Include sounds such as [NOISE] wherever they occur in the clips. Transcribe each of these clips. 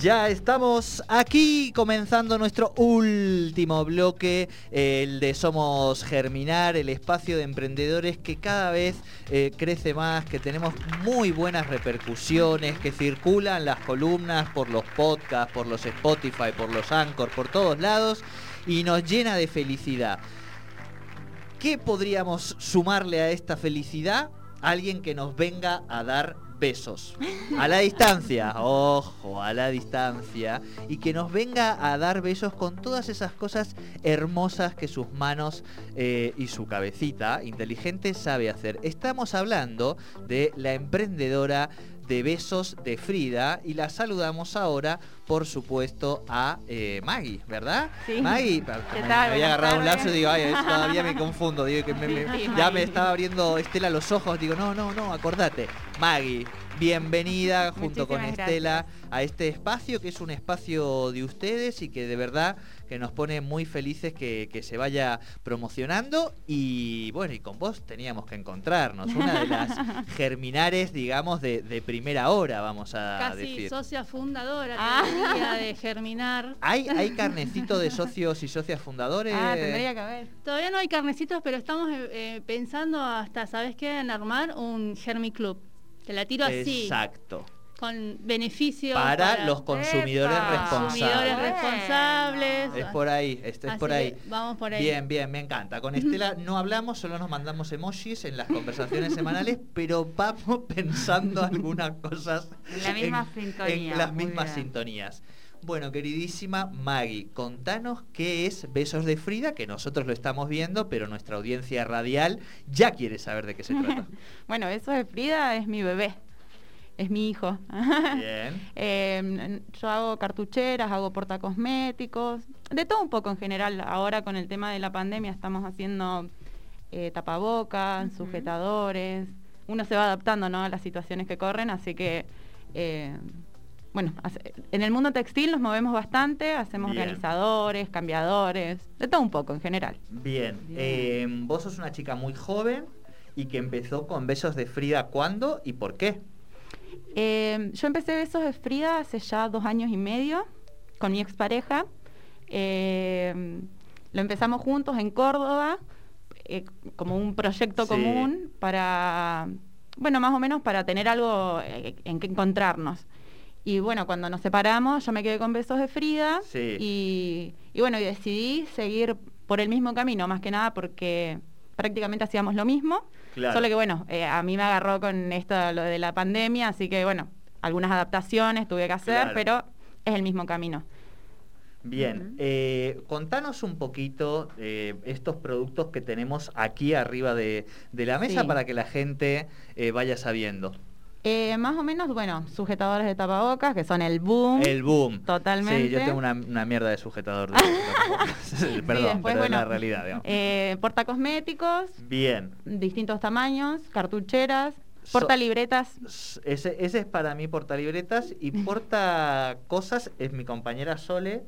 Ya estamos aquí comenzando nuestro último bloque, el de Somos Germinar, el espacio de emprendedores que cada vez eh, crece más, que tenemos muy buenas repercusiones, que circulan las columnas por los podcasts, por los Spotify, por los Anchor, por todos lados y nos llena de felicidad. ¿Qué podríamos sumarle a esta felicidad? Alguien que nos venga a dar besos. A la distancia, [LAUGHS] ojo, a la distancia. Y que nos venga a dar besos con todas esas cosas hermosas que sus manos eh, y su cabecita inteligente sabe hacer. Estamos hablando de la emprendedora de besos de Frida y la saludamos ahora, por supuesto, a eh, Maggie, ¿verdad? Sí. Maggie, [LAUGHS] ¿Qué me, tal? había agarrado un lapso y digo, ay, [LAUGHS] todavía me confundo, digo que me- me- Sí, ya me estaba abriendo Estela los ojos, digo, no, no, no, acordate. Maggie, bienvenida junto con Estela a este espacio que es un espacio de ustedes y que de verdad que nos pone muy felices que, que se vaya promocionando y bueno, y con vos teníamos que encontrarnos, una de las [LAUGHS] germinares, digamos, de, de primera hora, vamos a Casi decir. socia fundadora Ah. de Germinar. ¿Hay, ¿Hay [LAUGHS] carnecito de socios y socias fundadores? Ah, tendría que haber. Todavía no hay carnecitos, pero estamos eh, eh, pensando hasta, ¿sabes qué? En armar un Germi Club. Te la tiro así, Exacto. Con beneficios Para, los consumidores Epa. responsables. consumidores responsables. Es por ahí, esto es Así por ahí. Vamos por ahí. Bien, bien, me encanta. Con Estela [LAUGHS] no hablamos, solo nos mandamos emojis en las conversaciones semanales, pero vamos [LAUGHS] pensando algunas cosas En la misma sintonía, en las mismas bien. sintonías. Bueno, queridísima Maggie, contanos qué es Besos de Frida, que nosotros lo estamos viendo, pero nuestra audiencia radial ya quiere saber de qué se trata. [LAUGHS] Bueno, eso de Frida es mi bebé. Es mi hijo. Bien. [LAUGHS] Eh, yo hago cartucheras, hago portacosméticos, de todo un poco en general. Ahora con el tema de la pandemia estamos haciendo eh, tapabocas, sujetadores. Uno se va adaptando ¿no? a las situaciones que corren, así que, eh, bueno, hace- en el mundo textil nos movemos bastante, hacemos Bien. organizadores, cambiadores, de todo un poco en general. Bien. Bien. Eh, vos sos una chica muy joven y que empezó con Besos de Frida, ¿cuándo y por qué? Eh, yo empecé Besos de Frida hace ya dos años y medio con mi expareja. Eh, lo empezamos juntos en Córdoba eh, como un proyecto Sí. común para, bueno, más o menos para tener algo eh, en que encontrarnos. Y bueno, cuando nos separamos, yo me quedé con Besos de Frida Sí. y, y bueno, y decidí seguir por el mismo camino, más que nada porque prácticamente hacíamos lo mismo. Claro. Solo que bueno, eh, a mí me agarró con esto lo de la pandemia, así que bueno, algunas adaptaciones tuve que hacer, Claro. pero es el mismo camino. Bien, eh, contanos un poquito eh, estos productos que tenemos aquí arriba de, de la mesa Sí. para que la gente eh, vaya sabiendo. Eh, más o menos, bueno, sujetadores de tapabocas, que son el boom. El boom. Totalmente. Sí, yo tengo una, una mierda de sujetador. De [LAUGHS] Perdón, después, pero es bueno, la realidad. digamos. Eh, portacosméticos, Bien. distintos tamaños, cartucheras, So- portalibretas. S- Ese, ese es para mí portalibretas y [LAUGHS] porta cosas es mi compañera Sole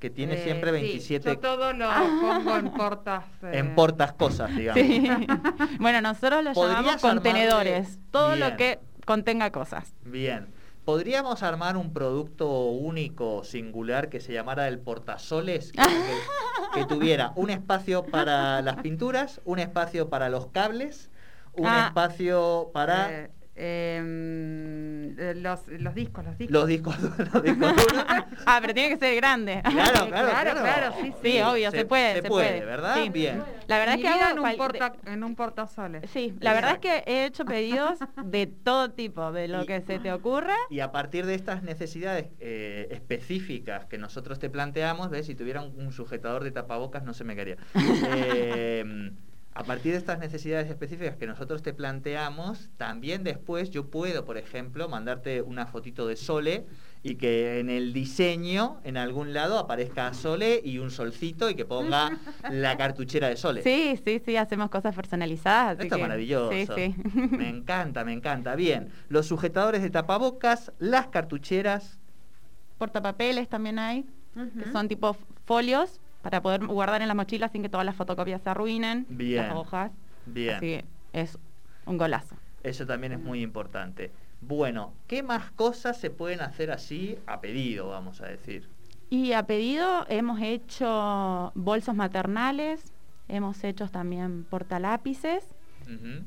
que tiene Eh, siempre sí, 27 yo todo lo pongo en [LAUGHS] portas. eh, en portas cosas, digamos. Sí. bueno, nosotros lo ¿Podrías llamamos armarle- contenedores. Todo Bien. lo que contenga cosas. Bien. ¿Podríamos armar un producto único, singular, que se llamara el portasoles? Que, que- que [LAUGHS] tuviera un espacio para las pinturas, un espacio para los cables, un Ah. espacio para eh, eh, los, los discos, los discos. los discos, [LAUGHS] los discos duros. [LAUGHS] Ah, pero tiene que ser grande. Claro, claro, [LAUGHS] Claro, claro, sí, Sí, obvio, se, puede. Se, Se, puede, ¿verdad? Sí. Bien. La verdad es que hago en un, porta, en un portasoles. Sí, la verdad es que he hecho pedidos de todo tipo, de lo Y- que se te ocurra. Y a partir de estas necesidades eh, específicas que nosotros te planteamos, ¿ves? Si tuviera un, un sujetador de tapabocas no se me quería. Eh, a partir de estas necesidades específicas que nosotros te planteamos, también después yo puedo, por ejemplo, mandarte una fotito de Sole y que en el diseño, en algún lado, aparezca Sole y un solcito y que ponga la [LAUGHS] cartuchera de Sole. Sí, sí, sí, hacemos cosas personalizadas. así Esto es que- maravilloso. Sí, sí. [LAUGHS] Me encanta, me encanta. Bien, los sujetadores de tapabocas, las cartucheras. Portapapeles también hay, que son tipo folios para poder guardar en la mochila sin que todas las fotocopias se arruinen, Bien. las hojas. Bien, Así que es un golazo. eso también es muy importante. Bueno, ¿qué más cosas se pueden hacer así a pedido, vamos a decir? Y a pedido hemos hecho bolsos maternales, hemos hecho también portalápices, Ujú.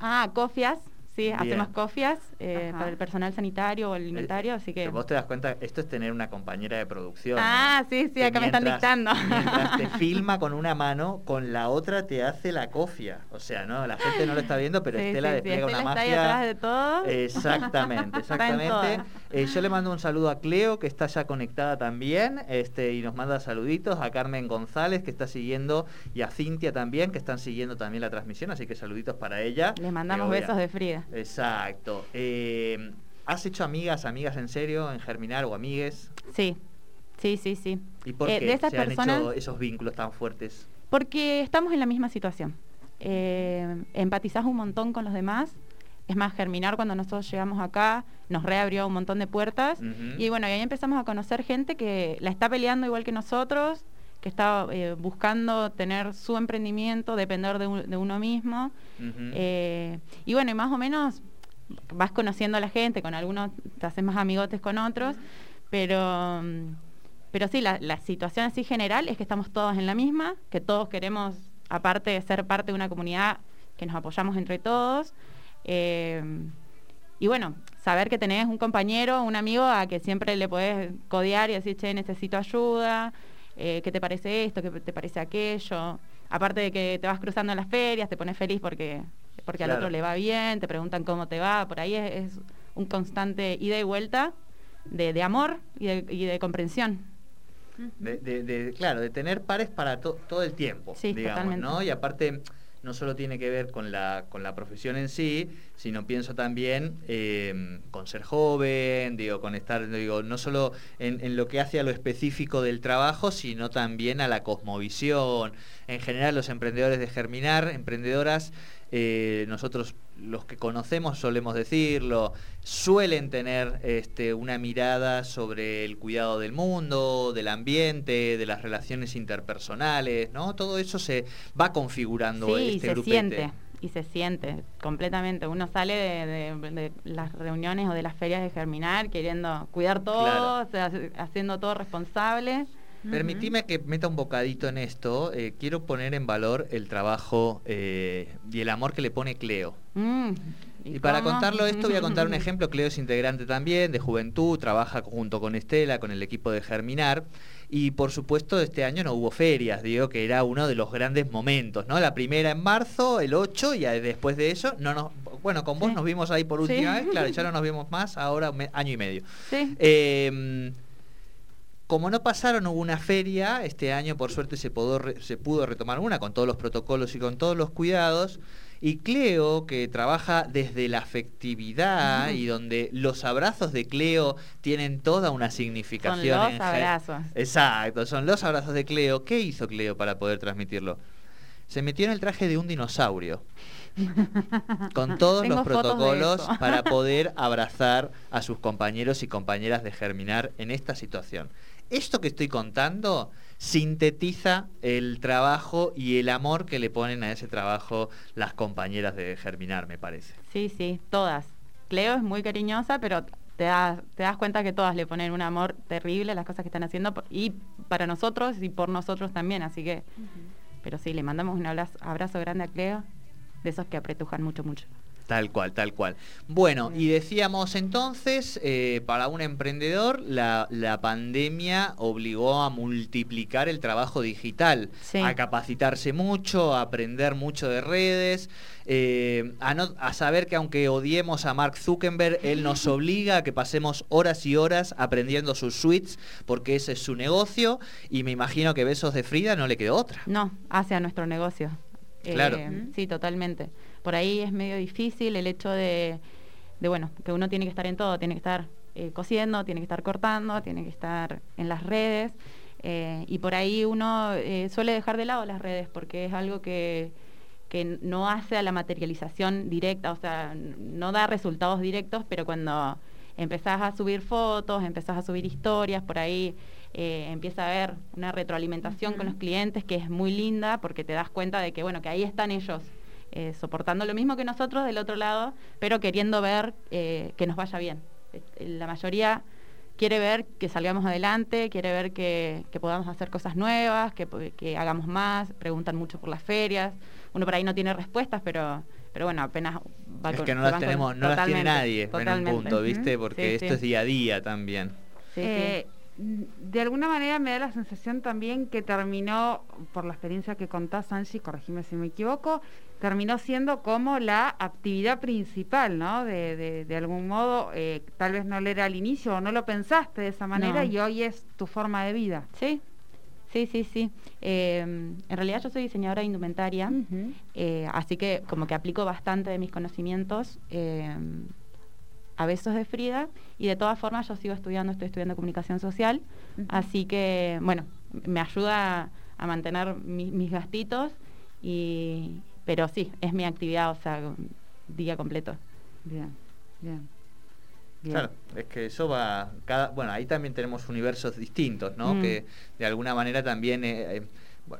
ah, cofias, sí, Bien. hacemos cofias eh, para el personal sanitario o alimentario, así que... Pero Vos te das cuenta, esto es tener una compañera de producción. Ah, ¿no? sí, sí, Que acá me están dictando. Mientras te [LAUGHS] filma con una mano, con la otra te hace la cofia. O sea, no, la gente no lo está viendo, pero Sí, Estela sí, sí, despliega Estela una está ahí atrás de todo. Exactamente, [LAUGHS] Está en exactamente. Eh, yo le mando un saludo a Cleo, que está ya conectada también, este, y nos manda saluditos, a Carmen González, que está siguiendo, y a Cintia también, que están siguiendo también la transmisión, así que saluditos para ella. Les mandamos besos de Frida. Exacto. Eh, ¿Has hecho amigas, amigas en serio, en Germinar o amigues? Sí, sí, sí, sí. ¿Y por Eh, qué de esas se han personas- hecho esos vínculos tan fuertes? Porque estamos en la misma situación. Eh, empatizás un montón con los demás. Es más, Germinar cuando nosotros llegamos acá nos reabrió un montón de puertas. Y bueno, y ahí empezamos a conocer gente que la está peleando igual que nosotros, que está eh, buscando tener su emprendimiento, depender de, un- de uno mismo. Eh, y bueno, y más o menos vas conociendo a la gente, con algunos te haces más amigotes con otros, pero, mm, pero sí, la, la situación así general es que estamos todos en la misma, que todos queremos, aparte de ser parte de una comunidad, que nos apoyamos entre todos. Eh, y bueno, saber que tenés un compañero, un amigo a que siempre le podés codear y decir, che, necesito ayuda, eh, ¿qué te parece esto? ¿Qué te parece aquello? Aparte de que te vas cruzando en las ferias, te pones feliz porque, porque al otro le va bien, te preguntan cómo te va, por ahí es, es un constante ida y vuelta de, de amor y de, y de comprensión. De, de- de- claro, de tener pares para to- todo el tiempo, Sí, digamos, totalmente. ¿no? Y aparte, no solo tiene que ver con la, con la profesión en sí, sino pienso también eh, con ser joven, digo, con estar, digo, no solo en, en lo que hace a lo específico del trabajo, sino también a la cosmovisión. En general, los emprendedores de Germinar, emprendedoras, eh, nosotros los que conocemos solemos decirlo, suelen tener este, una mirada sobre el cuidado del mundo, del ambiente, de las relaciones interpersonales, ¿no? Todo eso se va configurando Sí, este y se grupete. siente, y se siente completamente. Uno sale de, de- de las reuniones o de las ferias de Germinar queriendo cuidar todo, Claro. o sea, haciendo todo responsable. Permitime que meta un bocadito en esto. eh, quiero poner en valor el trabajo eh, y el amor que le pone Cleo. Mm, Y para contarlo esto voy a contar un [LAUGHS] ejemplo. Cleo es integrante también de Juventud, trabaja junto con Estela, con el equipo de Germinar. Y por supuesto este año no hubo ferias, digo que era uno de los grandes momentos, ¿no? La primera en marzo, el 8 y después de eso, no nos, bueno, con vos Sí. nos vimos ahí por Sí. última vez, claro, ya no [LAUGHS] nos vimos más, ahora un año y medio. Sí. Eh, como no pasaron, hubo una feria, este año por suerte se pudo, se pudo retomar una con todos los protocolos y con todos los cuidados. Y Cleo, que trabaja desde la afectividad y donde los abrazos de Cleo tienen toda una Son significación. los en gen- abrazos. Exacto, son los abrazos de Cleo. ¿Qué hizo Cleo para poder transmitirlo? Se metió en el traje de un dinosaurio. [LAUGHS] Con todos Tengo los protocolos para [LAUGHS] poder abrazar a sus compañeros y compañeras de Germinar en esta situación. Esto que estoy contando sintetiza el trabajo y el amor que le ponen a ese trabajo las compañeras de Germinar, me parece. Sí, sí, todas. Cleo es muy cariñosa, pero te das, te das cuenta que todas le ponen un amor terrible a las cosas que están haciendo y para nosotros y por nosotros también, así que, pero sí, le mandamos un abrazo, abrazo grande a Cleo, de esos que apretujan mucho, mucho. Tal cual, tal cual. Bueno, y decíamos entonces, eh, para un emprendedor, la, la pandemia obligó a multiplicar el trabajo digital, Sí. a capacitarse mucho, a aprender mucho de redes, eh, a, no- a saber que aunque odiemos a Mark Zuckerberg, él nos [LAUGHS] obliga a que pasemos horas y horas aprendiendo sus suites, porque ese es su negocio, y me imagino que Besos de Frida no le quedó otra. No, hacia nuestro negocio. Claro. Eh, sí, totalmente. Por ahí es medio difícil el hecho de, de, bueno, que uno tiene que estar en todo, tiene que estar eh, cosiendo, tiene que estar cortando, tiene que estar en las redes. eh, y por ahí uno eh, suele dejar de lado las redes porque es algo que, que no hace a la materialización directa, o sea, no da resultados directos, pero cuando empezás a subir fotos, empezás a subir historias, por ahí eh, empieza a haber una retroalimentación con los clientes que es muy linda porque te das cuenta de que, bueno, que ahí están ellos eh, soportando lo mismo que nosotros del otro lado, pero queriendo ver eh, que nos vaya bien. Eh, La mayoría quiere ver que salgamos adelante, quiere ver que, que podamos hacer cosas nuevas, que, hagamos más, preguntan mucho por las ferias. Uno por ahí no tiene respuestas, pero, pero bueno, apenas va Es con- que no las con- tenemos, no las tiene Totalmente, nadie en un totalmente. punto, ¿viste? Porque Sí, esto sí. es día a día también. Sí, sí. Eh, de alguna manera me da la sensación también que terminó, por la experiencia que contás, Angie, corregime si me equivoco, terminó siendo como la actividad principal, ¿no? De, de, de algún modo, eh, tal vez no lo era al inicio o no lo pensaste de esa manera No. y hoy es tu forma de vida. Sí, sí, sí, sí. Eh, en realidad yo soy diseñadora de indumentaria, eh, así que como que aplico bastante de mis conocimientos eh, a besos de Frida y de todas formas yo sigo estudiando, estoy estudiando comunicación social, así que bueno, me ayuda a mantener mi- mis gastitos, y, pero sí, es mi actividad, o sea, día completo. Bien, bien. bien. Claro, es que eso va. Cada, bueno, ahí también tenemos universos distintos, ¿no? Mm. Que de alguna manera también. eh, eh,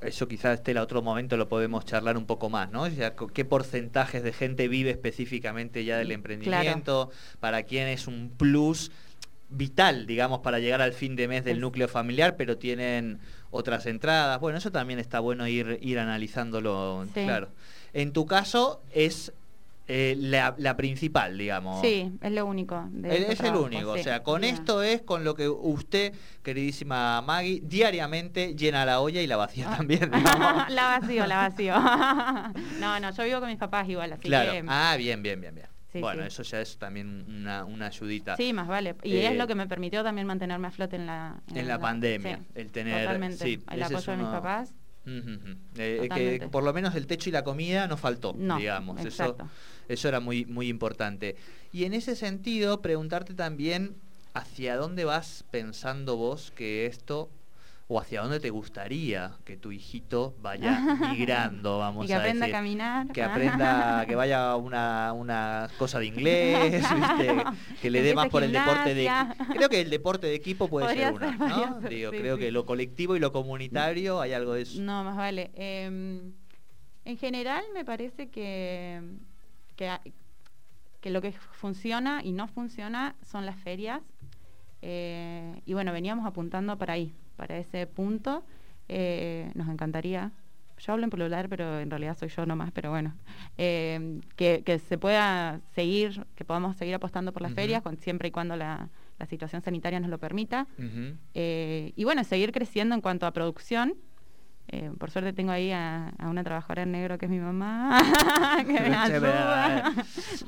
eso quizás este el otro momento lo podemos charlar un poco más, ¿no? O sea, ¿Qué porcentajes de gente vive específicamente ya del emprendimiento? ¿Para quién es un plus vital, digamos, para llegar al fin de mes del Es- núcleo familiar, pero tienen otras entradas? Bueno, eso también está bueno ir, ir analizándolo, Sí. claro. En tu caso es eh, la, la principal, digamos. Sí, es lo único. de Es, este es el único, sí. o sea, con esto es con lo que usted, queridísima Maggie, diariamente llena la olla y la vacía Ah. también, [LAUGHS] la vacío, la vacío. [LAUGHS] no, no, yo vivo con mis papás igual, así claro. que... Ah, bien, bien, bien, bien. Sí, bueno, sí. eso ya es también una, una ayudita. Sí, más vale. Y Eh, es lo que me permitió también mantenerme a flote en la... En la pandemia, el tener Totalmente. sí, el apoyo de mis papás. Ujú. Eh, que por lo menos el techo y la comida no faltó, No, digamos. Eso, eso era muy, muy importante. Y en ese sentido, preguntarte también hacia dónde vas pensando vos que esto, o hacia dónde te gustaría que tu hijito vaya [LAUGHS] migrando, vamos y que a aprenda decir. a caminar. Que aprenda, [LAUGHS] que vaya a una, una cosa de inglés, [LAUGHS] ¿viste? que le dé más por el deporte de gimnasia. Creo que el deporte de equipo puede Podría ser podría ¿no? ser, Digo, sí, creo sí. que lo colectivo y lo comunitario hay algo de eso. No, más vale. Eh, en general me parece que, que lo que funciona y no funciona son las ferias. Eh, y bueno, veníamos apuntando para ahí, para ese punto. Eh, nos encantaría. Yo hablo en plural, pero en realidad soy yo nomás, pero bueno. eh, que, que se pueda seguir, que podamos seguir apostando por las ferias, con, siempre y cuando la, la situación sanitaria nos lo permita. Eh, y bueno, seguir creciendo en cuanto a producción. Eh, por suerte tengo ahí a, a una trabajadora en negro que es mi mamá, [LAUGHS] que me ayuda.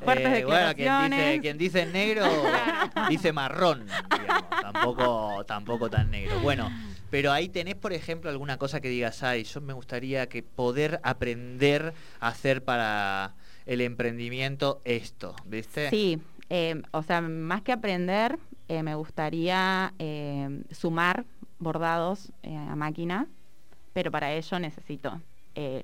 Fuertes [LAUGHS] eh, bueno, quien dice, quien dice negro [LAUGHS] dice marrón, digamos, tampoco, tampoco tan negro. Bueno, pero ahí tenés, por ejemplo, alguna cosa que digas, ay, yo me gustaría que poder aprender a hacer para el emprendimiento esto, ¿viste? Sí, eh, o sea, más que aprender, eh, me gustaría eh, sumar bordados eh, a máquina, pero para ello necesito eh,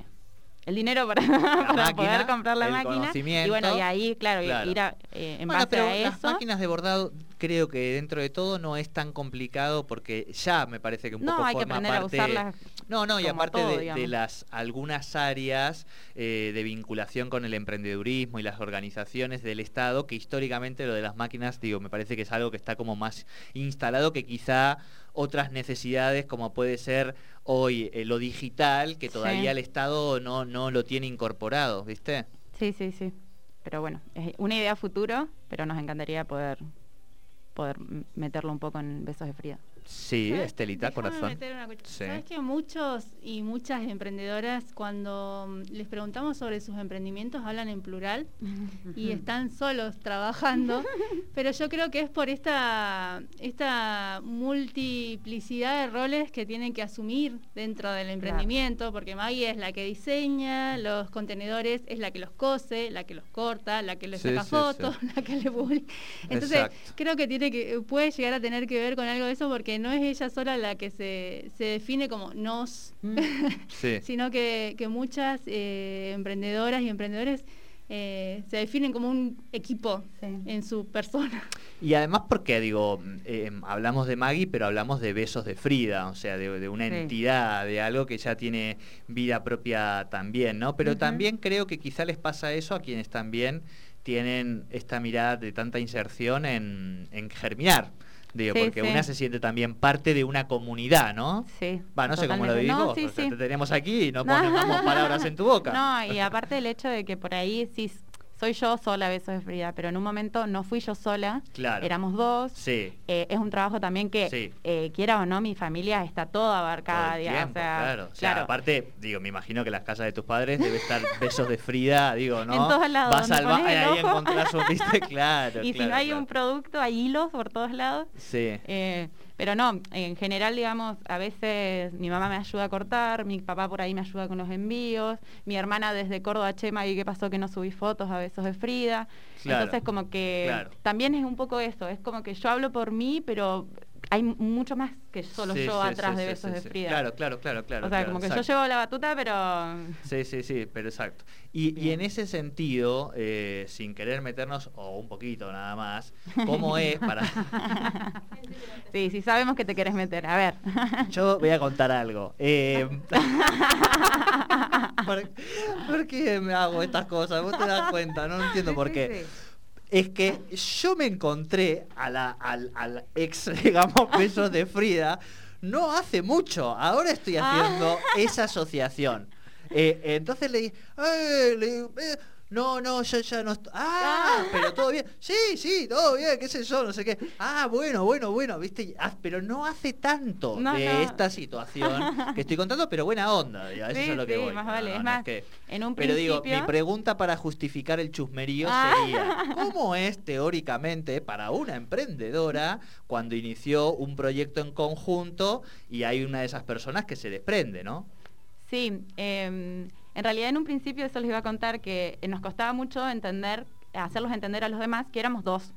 el dinero para, [LAUGHS] para máquina, poder comprar la el máquina. Y bueno, y ahí, claro, ir a, eh, en Bueno, base pero a las eso. máquinas de bordado creo que dentro de todo no es tan complicado porque ya me parece que un no, poco hay que forma aprender parte a usarlas. No, no, y aparte todo, de- las algunas áreas eh, de vinculación con el emprendedurismo y las organizaciones del Estado, que históricamente lo de las máquinas, digo, me parece que es algo que está como más instalado que quizá otras necesidades como puede ser hoy eh, lo digital, que Sí. todavía el Estado no, no lo tiene incorporado, ¿viste? Sí, sí, sí. Pero bueno, es una idea futuro, pero nos encantaría poder poder meterlo un poco en besos de Frida. Sí, ¿Sabes? Estelita, Déjame corazón. meter una cuch- Sí. ¿Sabes que muchos y muchas emprendedoras cuando mm, les preguntamos sobre sus emprendimientos hablan en plural y [LAUGHS] están solos trabajando? [LAUGHS] Pero yo creo que es por esta, esta multiplicidad de roles que tienen que asumir dentro del emprendimiento, porque Maggie es la que diseña los contenedores, es la que los cose, la que los corta, la que le Sí, saca sí, sí. fotos, [LAUGHS] la que le publica. Entonces, Exacto. creo que tiene que puede llegar a tener que ver con algo de eso porque no es ella sola la que se, se define como nos, [LAUGHS] Sí. sino que, que muchas eh, emprendedoras y emprendedores eh, se definen como un equipo Sí. en su persona. Y además porque, digo, eh, hablamos de Maggie, pero hablamos de besos de Frida, o sea, de, de una Sí. entidad, de algo que ya tiene vida propia también, ¿no? Pero también creo que quizá les pasa eso a quienes también tienen esta mirada de tanta inserción en, en germinar. Digo, Sí, porque sí. una se siente también parte de una comunidad, ¿no? Sí. Va, no sé cómo lo digo, No, sí, o sea, sí. te tenemos aquí y no [LAUGHS] No. ponemos palabras en tu boca. No, y aparte el hecho de que por ahí sí soy yo sola, besos de Frida, pero en un momento no fui yo sola, Claro. éramos dos. Sí. Eh, es un trabajo también que, Sí. eh, quiera o no, mi familia está toda abarcada. Todo digamos, o sea, claro. O sea, aparte, digo, me imagino que las casas de tus padres debe estar [LAUGHS] besos de Frida, digo, ¿no? En todos lados, Vas al ba- pones el ahí encontrás un, ¿viste? [LAUGHS] Claro, y si claro, no hay claro. un producto, hay hilos por todos lados. Sí. Eh, pero no, en general, digamos, a veces mi mamá me ayuda a cortar, mi papá por ahí me ayuda con los envíos, mi hermana desde Córdoba, Chema, y qué pasó que no subí fotos a besos de Frida. Claro, Entonces, como que claro. también es un poco eso, es como que yo hablo por mí, pero hay mucho más que solo Sí, yo sí, atrás sí, de besos de. Frida. Claro, claro, claro, claro. o sea, claro, como que exacto. yo llevo la batuta, pero... Sí, sí, sí, pero exacto. Y, y en ese sentido, eh, sin querer meternos, o un poquito nada más, ¿cómo es [LAUGHS] para...? sí, sí sabemos que te quieres meter. A ver. Yo voy a contar algo. Eh, [LAUGHS] ¿por, por qué me hago estas cosas? Vos te das cuenta, no entiendo por qué. Es que yo me encontré a la, al, al ex, [LAUGHS] digamos, besos de Frida no hace mucho. Ahora estoy Ah. haciendo esa asociación. Eh, entonces le dije, "Eh", le digo, "Eh, no, no, yo ya no estoy. Ah, Ah. pero todo bien. Sí, sí, todo bien, qué sé yo, no sé qué. Ah, bueno, bueno, bueno, viste. Ah, pero no hace tanto No, de no. esta situación que estoy contando, pero buena onda, eso Sí, es lo que sí, voy. más No, vale. es más, que- en un pero digo, mi pregunta para justificar el chusmerío Ah. sería, [LAUGHS] ¿cómo es teóricamente para una emprendedora cuando inició un proyecto en conjunto y hay una de esas personas que se desprende, ¿no? Sí, eh, en realidad en un principio eso les iba a contar que nos costaba mucho entender, hacerlos entender a los demás que éramos dos.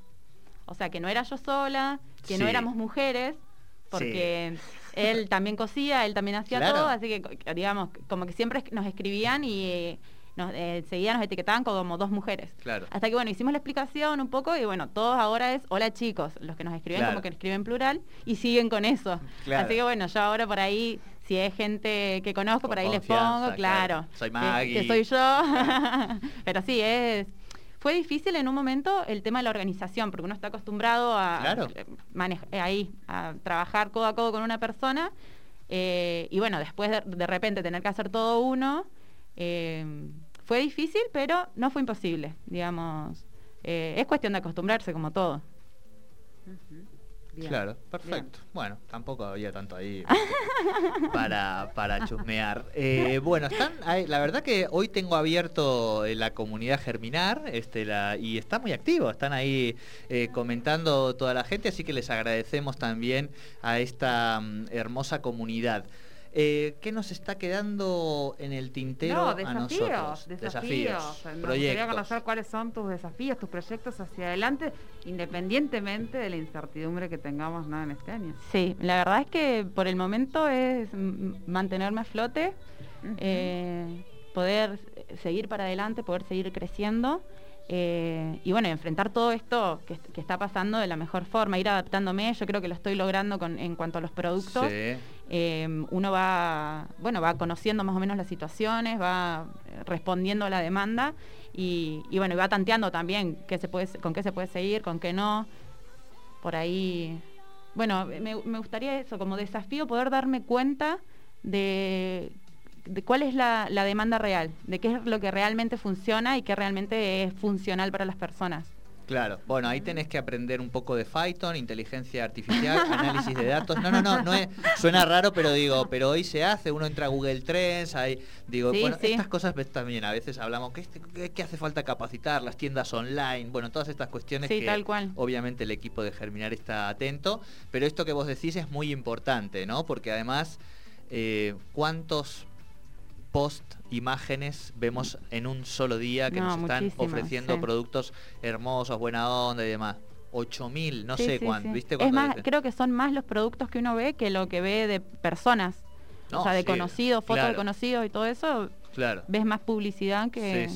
O sea, que no era yo sola, que no éramos mujeres, porque él también cosía, él también hacía Claro. todo, así que digamos, como que siempre nos escribían y eh, nos, eh, seguían, nos etiquetaban como dos mujeres. Claro. Hasta que bueno, hicimos la explicación un poco y bueno, todos ahora es hola chicos, los que nos escriben Claro. como que escriben plural y siguen con eso. Así que bueno, yo ahora por ahí, si es gente que conozco, Con por ahí les pongo, claro. claro. Soy que- Maggie. Que, soy yo. [LAUGHS] Pero sí, es. Fue difícil en un momento el tema de la organización, porque uno está acostumbrado a Claro. eh, eh, ahí, a trabajar codo a codo con una persona. eh, y bueno, después de, de repente tener que hacer todo uno, eh, fue difícil, pero no fue imposible, digamos. Eh, es cuestión de acostumbrarse como todo. Claro, perfecto. Bueno, tampoco había tanto ahí para, para chusmear. [LAUGHS] Eh, bueno, están, la verdad que hoy tengo abierto eh, la comunidad Germinar este, la, y está muy activo. Están ahí eh, comentando toda la gente, así que les agradecemos también a esta mm, hermosa comunidad. Eh, ¿Qué nos está quedando en el tintero No, a desafíos, nosotros? desafíos. Me gustaría conocer cuáles son tus desafíos, tus proyectos hacia adelante, independientemente de la incertidumbre que tengamos ¿no? en este año. Sí, la verdad es que por el momento es mantenerme a flote, eh, poder seguir para adelante, poder seguir creciendo eh, y bueno, enfrentar todo esto que, que está pasando de la mejor forma, ir adaptándome. Yo creo que lo estoy logrando con, en cuanto a los productos. Sí. Eh, uno va, bueno, va conociendo más o menos las situaciones, va eh, respondiendo a la demanda y, bueno, va tanteando también qué se puede, con qué se puede seguir, con qué no. Por ahí, bueno, me, gustaría eso, como desafío, poder darme cuenta de, cuál es la demanda real, de qué es lo que realmente funciona y qué realmente es funcional para las personas. Claro, bueno, ahí tenés que aprender un poco de Python, inteligencia artificial, [LAUGHS] análisis de datos. No, no, no, no es, suena raro, pero digo, pero hoy se hace, uno entra a Google Trends, ahí, digo, Sí, bueno, sí. estas cosas también, a veces hablamos que, que, que hace falta capacitar, las tiendas online, bueno, todas estas cuestiones Sí, que tal cual. obviamente el equipo de Germinar está atento, pero esto que vos decís es muy importante, ¿no? Porque además, eh, ¿cuántos post imágenes vemos en un solo día que No, nos están ofreciendo sí. productos hermosos, buena onda y demás? 8000, no Sí, sé sí, cuánto. ¿viste? Es más, creo que son más los productos que uno ve que lo que ve de personas. No, o sea, de conocidos, fotos de conocidos y todo eso. Claro. ves más publicidad que,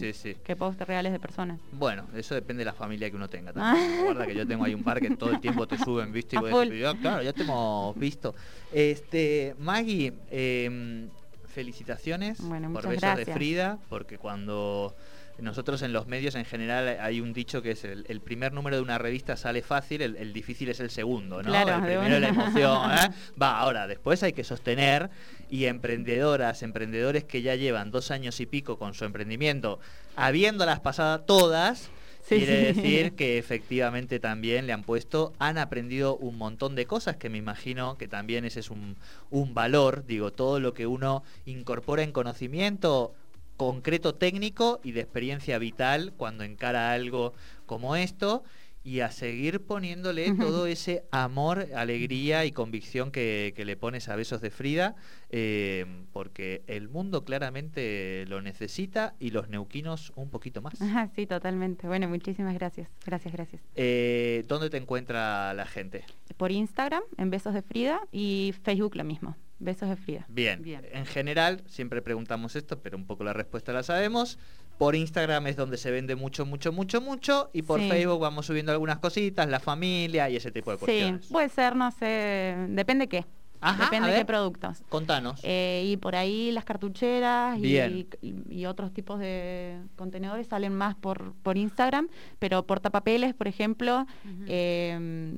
que posts reales de personas. Bueno, eso depende de la familia que uno tenga [LAUGHS] también. Guarda que yo tengo ahí un par que todo el tiempo te suben, ¿viste? Y A vos decís, "Ya, claro, ya te hemos visto. Este, Maggie, em, felicitaciones Bueno, por muchas Besos de gracias. Frida, porque cuando nosotros en los medios en general hay un dicho que es el, el primer número de una revista sale fácil, el, el difícil es el segundo, ¿no? Claro, el primero es la emoción, [LAUGHS] ¿eh? Va, ahora, después hay que sostener y emprendedoras, emprendedores que ya llevan dos años y pico con su emprendimiento, habiéndolas pasado todas, Sí, quiere sí. [LAUGHS] decir que efectivamente también le han puesto, han aprendido un montón de cosas que me imagino que también ese es un, un valor, digo, todo lo que uno incorpora en conocimiento concreto técnico y de experiencia vital cuando encara algo como esto y a seguir poniéndole todo ese amor, alegría y convicción que, que le pones a Besos de Frida, eh, porque el mundo claramente lo necesita y los neuquinos un poquito más. Ajá, sí, totalmente. Bueno, muchísimas gracias. Gracias, gracias. Eh, ¿Dónde te encuentra la gente? Por Instagram, en Besos de Frida, y Facebook lo mismo, Besos de Frida. Bien. Bien. En general, siempre preguntamos esto, pero un poco la respuesta la sabemos. Por Instagram es donde se vende mucho, mucho, mucho, mucho. Y por Sí. Facebook vamos subiendo algunas cositas, la familia y ese tipo de Sí, cuestiones. puede ser, no sé, depende qué. Ajá, depende de qué productos. Contanos. Eh, y por ahí las cartucheras y, otros tipos de contenedores salen más por, por Instagram, pero portapapeles, por ejemplo, eh,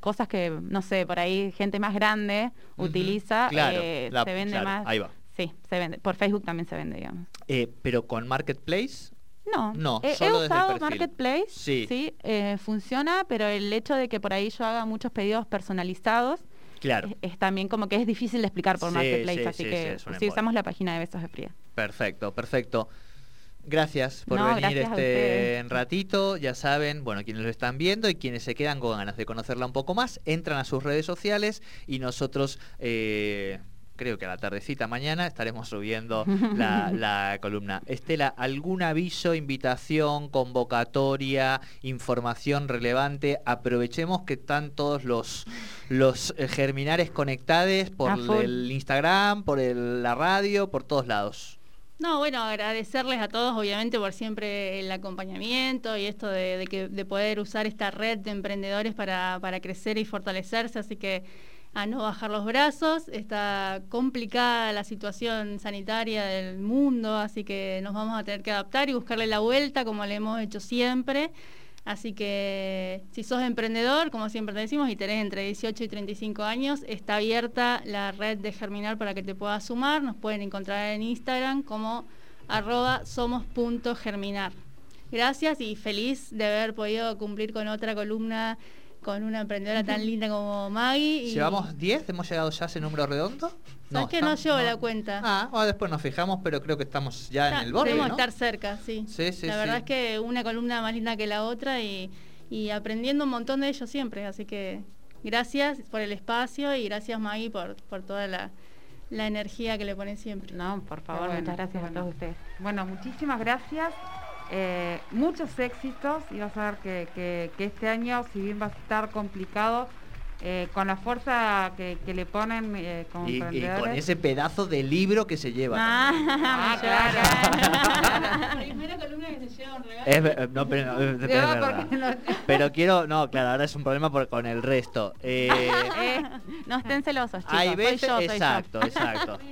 cosas que, no sé, por ahí gente más grande utiliza, claro, eh, la- se vende claro, más. ahí va. Sí, se vende. Por Facebook también se vende, digamos. Eh, pero con Marketplace, No, No, he, he solo desde el usado. Marketplace, Sí. eh, funciona, pero el hecho de que por ahí yo haga muchos pedidos personalizados claro. es, es también como que es difícil de explicar por Sí, Marketplace, sí, así sí, sí, que sí embole. usamos la página de Besos de Fría. Perfecto, perfecto. Gracias por No, venir gracias este ratito. Ya saben, bueno, quienes lo están viendo y quienes se quedan con ganas de conocerla un poco más, entran a sus redes sociales y nosotros, eh, creo que a la tardecita mañana, estaremos subiendo [LAUGHS] la, la columna. Estela, ¿algún aviso, invitación, convocatoria, información relevante? Aprovechemos que están todos los, los eh, germinares conectados por el Instagram, por el- la radio, por todos lados. No, bueno, agradecerles a todos, obviamente, por siempre el acompañamiento y esto de, de que, de poder usar esta red de emprendedores para, para crecer y fortalecerse. Así que a no bajar los brazos. Está complicada la situación sanitaria del mundo, así que nos vamos a tener que adaptar y buscarle la vuelta como le hemos hecho siempre. Así que si sos emprendedor, como siempre te decimos, y tenés entre 18 y 35 años, está abierta la red de Germinar para que te puedas sumar. Nos pueden encontrar en Instagram como arroba somos.germinar. Gracias y feliz de haber podido cumplir con otra columna con una emprendedora tan linda como Maggie. y- ¿Llevamos 10? ¿Hemos llegado ya a ese número redondo? ¿Sabes que no llevo la cuenta? Ah, después nos fijamos, pero creo que estamos ya en el borde, Debemos ¿no? estar cerca, sí. Sí, sí, la verdad sí. es que una columna más linda que la otra y, y aprendiendo un montón de ellos siempre. Así que gracias por el espacio y gracias Maggie por, por toda la, la energía que le ponen siempre. No, por favor, bueno, muchas gracias bueno. a todos ustedes. Bueno, muchísimas gracias. Eh, muchos éxitos y vas a ver que, que- que este año, si bien va a estar complicado, eh, con la fuerza que, que le ponen eh, como Y, con ese pedazo de libro que se lleva. Ah, [LAUGHS] La primera columna que se lleva un regalo. Es ver- no, pero, no, es- es Yo, verdad. porque no- Pero quiero, no, claro, ahora es un problema por- con el resto. [LAUGHS] Eh, Eh, no estén celosos, chicos. hay soy veces, yo, soy yo. exacto, exacto. [LAUGHS]